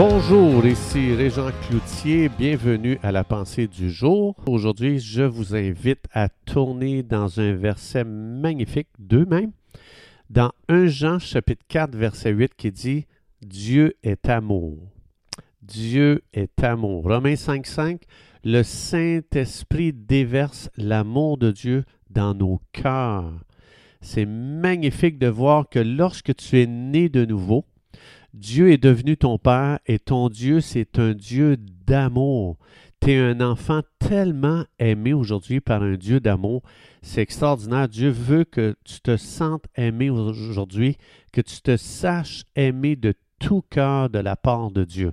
Bonjour, ici Régent Cloutier, bienvenue à la pensée du jour. Aujourd'hui, je vous invite à tourner dans un verset magnifique, deux dans 1 Jean chapitre 4 verset 8 qui dit Dieu est amour. Dieu est amour. Romains 5.5, le Saint-Esprit déverse l'amour de Dieu dans nos cœurs. C'est magnifique de voir que lorsque tu es né de nouveau, Dieu est devenu ton Père et ton Dieu, c'est un Dieu d'amour. Tu es un enfant tellement aimé aujourd'hui par un Dieu d'amour. C'est extraordinaire. Dieu veut que tu te sentes aimé aujourd'hui, que tu te saches aimé de tout cœur de la part de Dieu.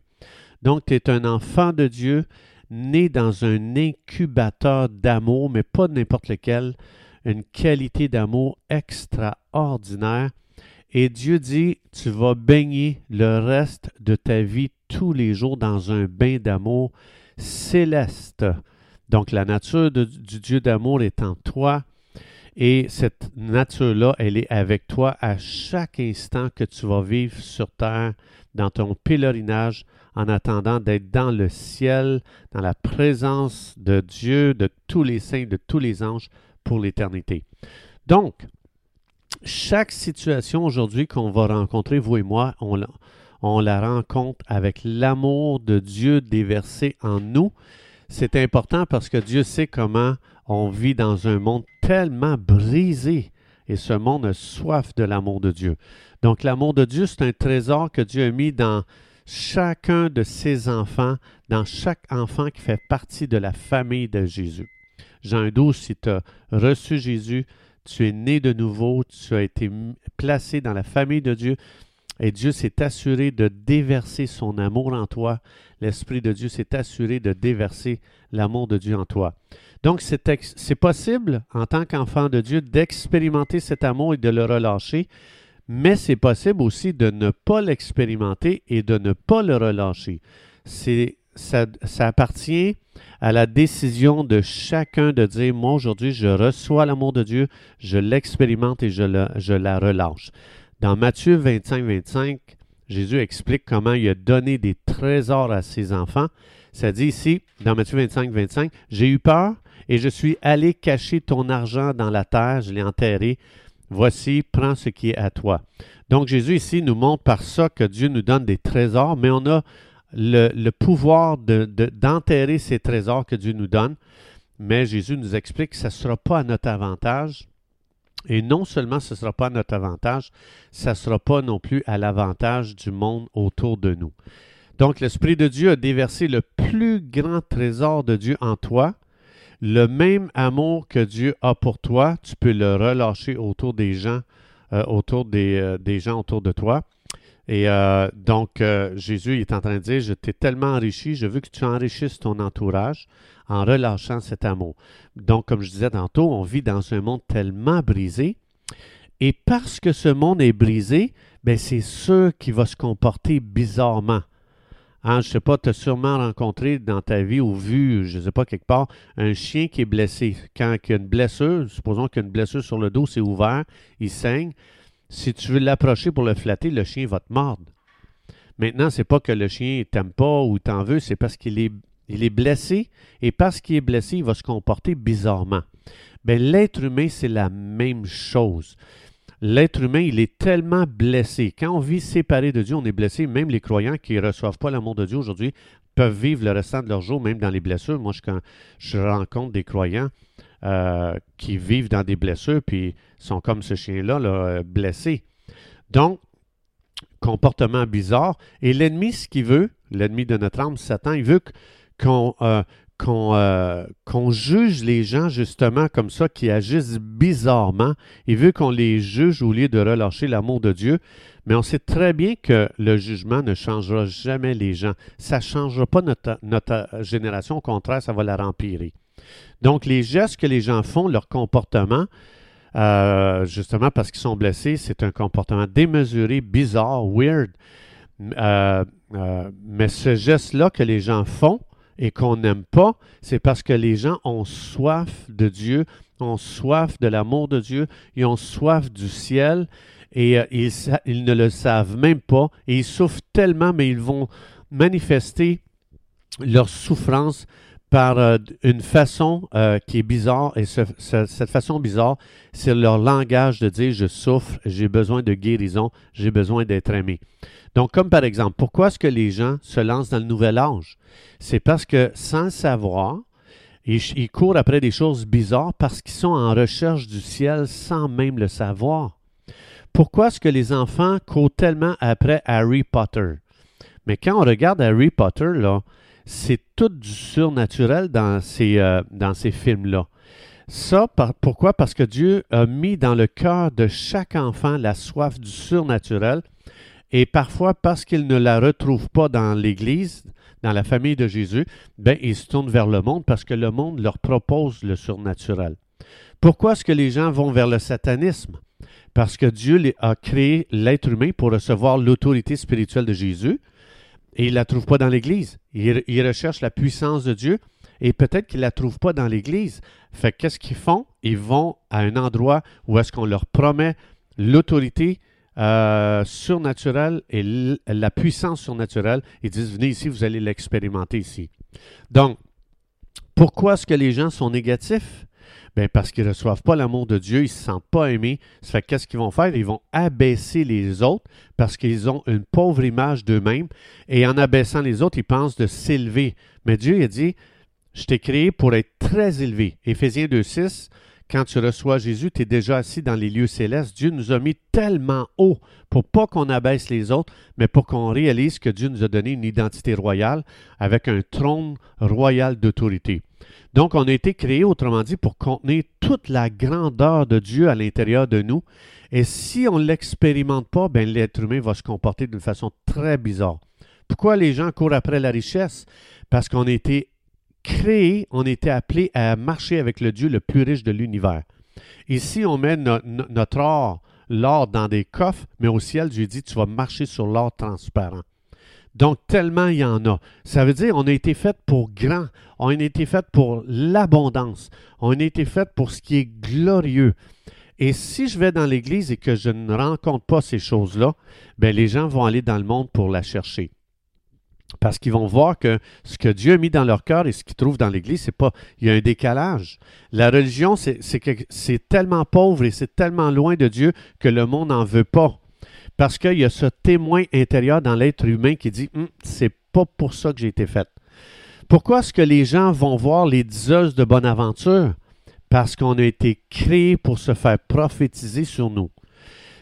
Donc, tu es un enfant de Dieu, né dans un incubateur d'amour, mais pas n'importe lequel, une qualité d'amour extraordinaire. Et Dieu dit, tu vas baigner le reste de ta vie tous les jours dans un bain d'amour céleste. Donc la nature du Dieu d'amour est en toi et cette nature-là, elle est avec toi à chaque instant que tu vas vivre sur terre, dans ton pèlerinage, en attendant d'être dans le ciel, dans la présence de Dieu, de tous les saints, de tous les anges pour l'éternité. Donc, chaque situation aujourd'hui qu'on va rencontrer, vous et moi, on la, on la rencontre avec l'amour de Dieu déversé en nous. C'est important parce que Dieu sait comment on vit dans un monde tellement brisé et ce monde a soif de l'amour de Dieu. Donc l'amour de Dieu, c'est un trésor que Dieu a mis dans chacun de ses enfants, dans chaque enfant qui fait partie de la famille de Jésus. Jean 12, si tu as reçu Jésus, tu es né de nouveau, tu as été placé dans la famille de Dieu et Dieu s'est assuré de déverser son amour en toi. L'Esprit de Dieu s'est assuré de déverser l'amour de Dieu en toi. Donc, c'est possible, en tant qu'enfant de Dieu, d'expérimenter cet amour et de le relâcher, mais c'est possible aussi de ne pas l'expérimenter et de ne pas le relâcher. C'est ça, appartient à la décision de chacun de dire, moi aujourd'hui, je reçois l'amour de Dieu, je l'expérimente et je, je la relâche. Dans Matthieu 25, 25, Jésus explique comment il a donné des trésors à ses enfants. Ça dit ici, dans Matthieu 25, 25, J'ai eu peur et je suis allé cacher ton argent dans la terre, je l'ai enterré. Voici, prends ce qui est à toi. Donc Jésus ici nous montre par ça que Dieu nous donne des trésors, mais on a le, pouvoir d'enterrer de, ces trésors que Dieu nous donne. Mais Jésus nous explique que ce ne sera pas à notre avantage. Et non seulement ce ne sera pas à notre avantage, ça ne sera pas non plus à l'avantage du monde autour de nous. Donc l'Esprit de Dieu a déversé le plus grand trésor de Dieu en toi. Le même amour que Dieu a pour toi, tu peux le relâcher autour des gens, euh, autour euh, des gens autour de toi. Et euh, donc, euh, Jésus est en train de dire, je t'ai tellement enrichi, je veux que tu enrichisses ton entourage en relâchant cet amour. Donc, comme je disais tantôt, on vit dans un monde tellement brisé. Et parce que ce monde est brisé, ben c'est sûr qu'il va se comporter bizarrement. Hein, je ne sais pas, tu as sûrement rencontré dans ta vie ou vu, je ne sais pas, quelque part, un chien qui est blessé. Quand il y a une blessure, supposons qu'il blessure sur le dos, c'est ouvert, il saigne. Si tu veux l'approcher pour le flatter, le chien va te mordre. Maintenant, c'est pas que le chien t'aime pas ou t'en veut, c'est parce qu'il est, blessé et parce qu'il est blessé, il va se comporter bizarrement. Ben, l'être humain, c'est la même chose. L'être humain, il est tellement blessé. Quand on vit séparé de Dieu, on est blessé. Même les croyants qui ne reçoivent pas l'amour de Dieu aujourd'hui peuvent vivre le restant de leur jour, même dans les blessures. Moi, quand je rencontre des croyants, euh, qui vivent dans des blessures, puis sont comme ce chien-là, là, blessé. Donc, comportement bizarre. Et l'ennemi, ce qu'il veut, l'ennemi de notre âme, Satan, il veut qu'on euh, euh, qu'on juge les gens justement comme ça, qui agissent bizarrement. Il veut qu'on les juge au lieu de relâcher l'amour de Dieu. Mais on sait très bien que le jugement ne changera jamais les gens. Ça ne changera pas notre, notre génération. Au contraire, ça va la rempirer. Donc, les gestes que les gens font, leur comportement, euh, justement parce qu'ils sont blessés, c'est un comportement démesuré, bizarre, weird. Euh, euh, mais ce geste-là que les gens font et qu'on n'aime pas, c'est parce que les gens ont soif de Dieu, ont soif de l'amour de Dieu, ils ont soif du ciel et ils, ils, ne le savent même pas et ils souffrent tellement, mais ils vont manifester leur souffrance par euh, une façon euh, qui est bizarre, et ce- ce- cette façon bizarre, c'est leur langage de dire je souffre, j'ai besoin de guérison, j'ai besoin d'être aimé. Donc, comme par exemple, pourquoi est-ce que les gens se lancent dans le nouvel âge? C'est parce que sans savoir, ils, ils courent après des choses bizarres parce qu'ils sont en recherche du ciel sans même le savoir. Pourquoi est-ce que les enfants courent tellement après Harry Potter? Mais quand on regarde Harry Potter, là, c'est tout du surnaturel dans ces, euh, films-là. Ça, pourquoi? Parce que Dieu a mis dans le cœur de chaque enfant la soif du surnaturel et parfois parce qu'ils ne la retrouvent pas dans l'Église, dans la famille de Jésus, ben, ils se tournent vers le monde parce que le monde leur propose le surnaturel. Pourquoi est-ce que les gens vont vers le satanisme? Parce que Dieu a créé l'être humain pour recevoir l'autorité spirituelle de Jésus et il ne la trouve pas dans l'Église. Il, il recherche la puissance de Dieu et peut-être qu'il ne la trouve pas dans l'Église. Fait que qu'est-ce qu'ils font? Ils vont à un endroit où est-ce qu'on leur promet l'autorité euh, surnaturelle et la puissance surnaturelle. Ils disent, venez ici, vous allez l'expérimenter ici. Donc, pourquoi est-ce que les gens sont négatifs? Bien, parce qu'ils ne reçoivent pas l'amour de Dieu, ils ne se sentent pas aimés. Ça fait que qu'est-ce qu'ils vont faire? Ils vont abaisser les autres parce qu'ils ont une pauvre image d'eux-mêmes. Et en abaissant les autres, ils pensent de s'élever. Mais Dieu a dit, je t'ai créé pour être très élevé. Éphésiens 2.6, quand tu reçois Jésus, tu es déjà assis dans les lieux célestes. Dieu nous a mis tellement haut pour pas qu'on abaisse les autres, mais pour qu'on réalise que Dieu nous a donné une identité royale avec un trône royal d'autorité. Donc, on a été créé, autrement dit, pour contenir toute la grandeur de Dieu à l'intérieur de nous. Et si on ne l'expérimente pas, ben, l'être humain va se comporter d'une façon très bizarre. Pourquoi les gens courent après la richesse? Parce qu'on a été créé, on a été appelé à marcher avec le Dieu le plus riche de l'univers. Ici, on met no- no- notre or, l'or dans des coffres, mais au ciel, Dieu dit, tu vas marcher sur l'or transparent. Donc, tellement il y en a. Ça veut dire on a été fait pour grand. On a été fait pour l'abondance. On a été fait pour ce qui est glorieux. Et si je vais dans l'Église et que je ne rencontre pas ces choses-là, ben les gens vont aller dans le monde pour la chercher. Parce qu'ils vont voir que ce que Dieu a mis dans leur cœur et ce qu'ils trouvent dans l'Église, c'est pas. Il y a un décalage. La religion, c'est c'est tellement pauvre et c'est tellement loin de Dieu que le monde n'en veut pas. Parce qu'il y a ce témoin intérieur dans l'être humain qui dit Hum, c'est pas pour ça que j'ai été fait. Pourquoi est-ce que les gens vont voir les diseuses de Bonaventure? Parce qu'on a été créé pour se faire prophétiser sur nous.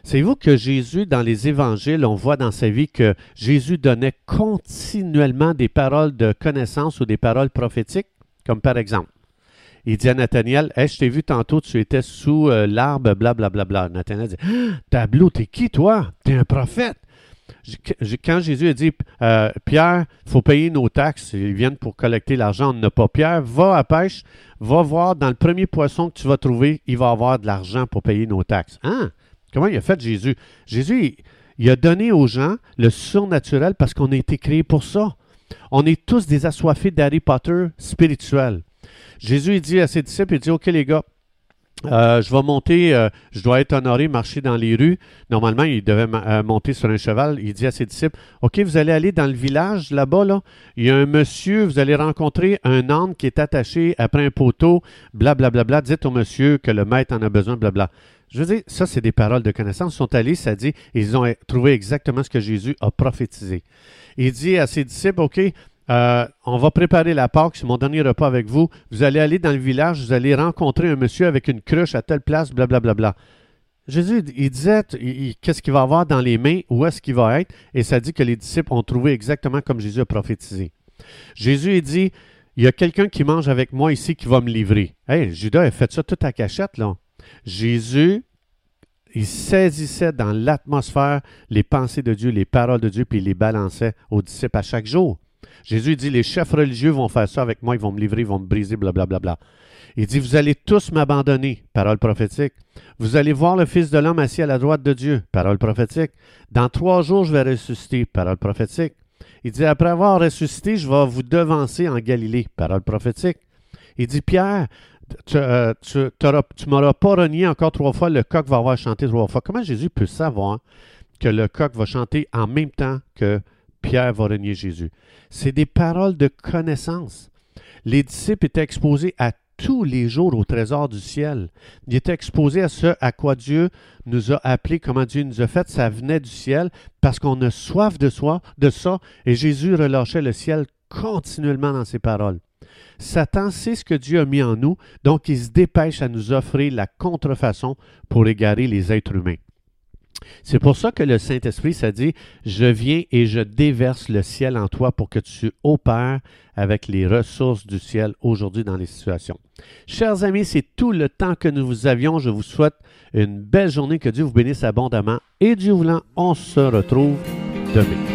Savez-vous que Jésus, dans les évangiles, on voit dans sa vie que Jésus donnait continuellement des paroles de connaissance ou des paroles prophétiques, comme par exemple, il dit à Nathaniel, Hey, je t'ai vu tantôt, tu étais sous euh, l'arbre, blablabla. Nathaniel dit, ah, Tableau, t'es qui toi? T'es un prophète. Quand Jésus a dit, euh, Pierre, il faut payer nos taxes, ils viennent pour collecter l'argent, on n'a pas. Pierre, va à pêche, va voir dans le premier poisson que tu vas trouver, il va avoir de l'argent pour payer nos taxes. Hein? Comment il a fait Jésus? Jésus, il, a donné aux gens le surnaturel parce qu'on a été créés pour ça. On est tous des assoiffés d'Harry Potter spirituel. Jésus dit à ses disciples, il dit, OK les gars, euh, je vais monter, euh, je dois être honoré, marcher dans les rues. Normalement, il devait euh, monter sur un cheval. Il dit à ses disciples, OK, vous allez aller dans le village là-bas, là. Il y a un monsieur, vous allez rencontrer un âne qui est attaché après un poteau, blablabla. Bla, bla, bla. Dites au monsieur que le maître en a besoin, blablabla. Je veux dire, ça, c'est des paroles de connaissance. Ils sont allés, ça dit, ils ont trouvé exactement ce que Jésus a prophétisé. Il dit à ses disciples, OK, euh, on va préparer la Pâque, c'est mon dernier repas avec vous. Vous allez aller dans le village, vous allez rencontrer un monsieur avec une cruche à telle place, blablabla. Bla, bla. Jésus, il disait qu'est-ce qu'il va avoir dans les mains, où est-ce qu'il va être, et ça dit que les disciples ont trouvé exactement comme Jésus a prophétisé. Jésus, il dit, il y a quelqu'un qui mange avec moi ici qui va me livrer. Hey, Judas a fait ça tout à cachette, là. Jésus, il saisissait dans l'atmosphère les pensées de Dieu, les paroles de Dieu, puis il les balançait aux disciples à chaque jour. Jésus dit, les chefs religieux vont faire ça avec moi, ils vont me livrer, ils vont me briser, blablabla. Bla, bla. Il dit, vous allez tous m'abandonner, parole prophétique. Vous allez voir le Fils de l'homme assis à la droite de Dieu, parole prophétique. Dans trois jours, je vais ressusciter, parole prophétique. Il dit, après avoir ressuscité, je vais vous devancer en Galilée, parole prophétique. Il dit, Pierre, tu, euh, tu, tu m'auras pas renié encore trois fois, le coq va avoir chanté trois fois. Comment Jésus peut savoir que le coq va chanter en même temps que Pierre va renier Jésus. C'est des paroles de connaissance. Les disciples étaient exposés à tous les jours au trésor du ciel. Ils étaient exposés à ce à quoi Dieu nous a appelés, comment Dieu nous a fait. Ça venait du ciel parce qu'on a soif de, soi, de ça et Jésus relâchait le ciel continuellement dans ses paroles. Satan sait ce que Dieu a mis en nous, donc il se dépêche à nous offrir la contrefaçon pour égarer les êtres humains. C'est pour ça que le Saint-Esprit s'est dit, je viens et je déverse le ciel en toi pour que tu opères avec les ressources du ciel aujourd'hui dans les situations. Chers amis, c'est tout le temps que nous vous avions. Je vous souhaite une belle journée, que Dieu vous bénisse abondamment et Dieu voulant, on se retrouve demain.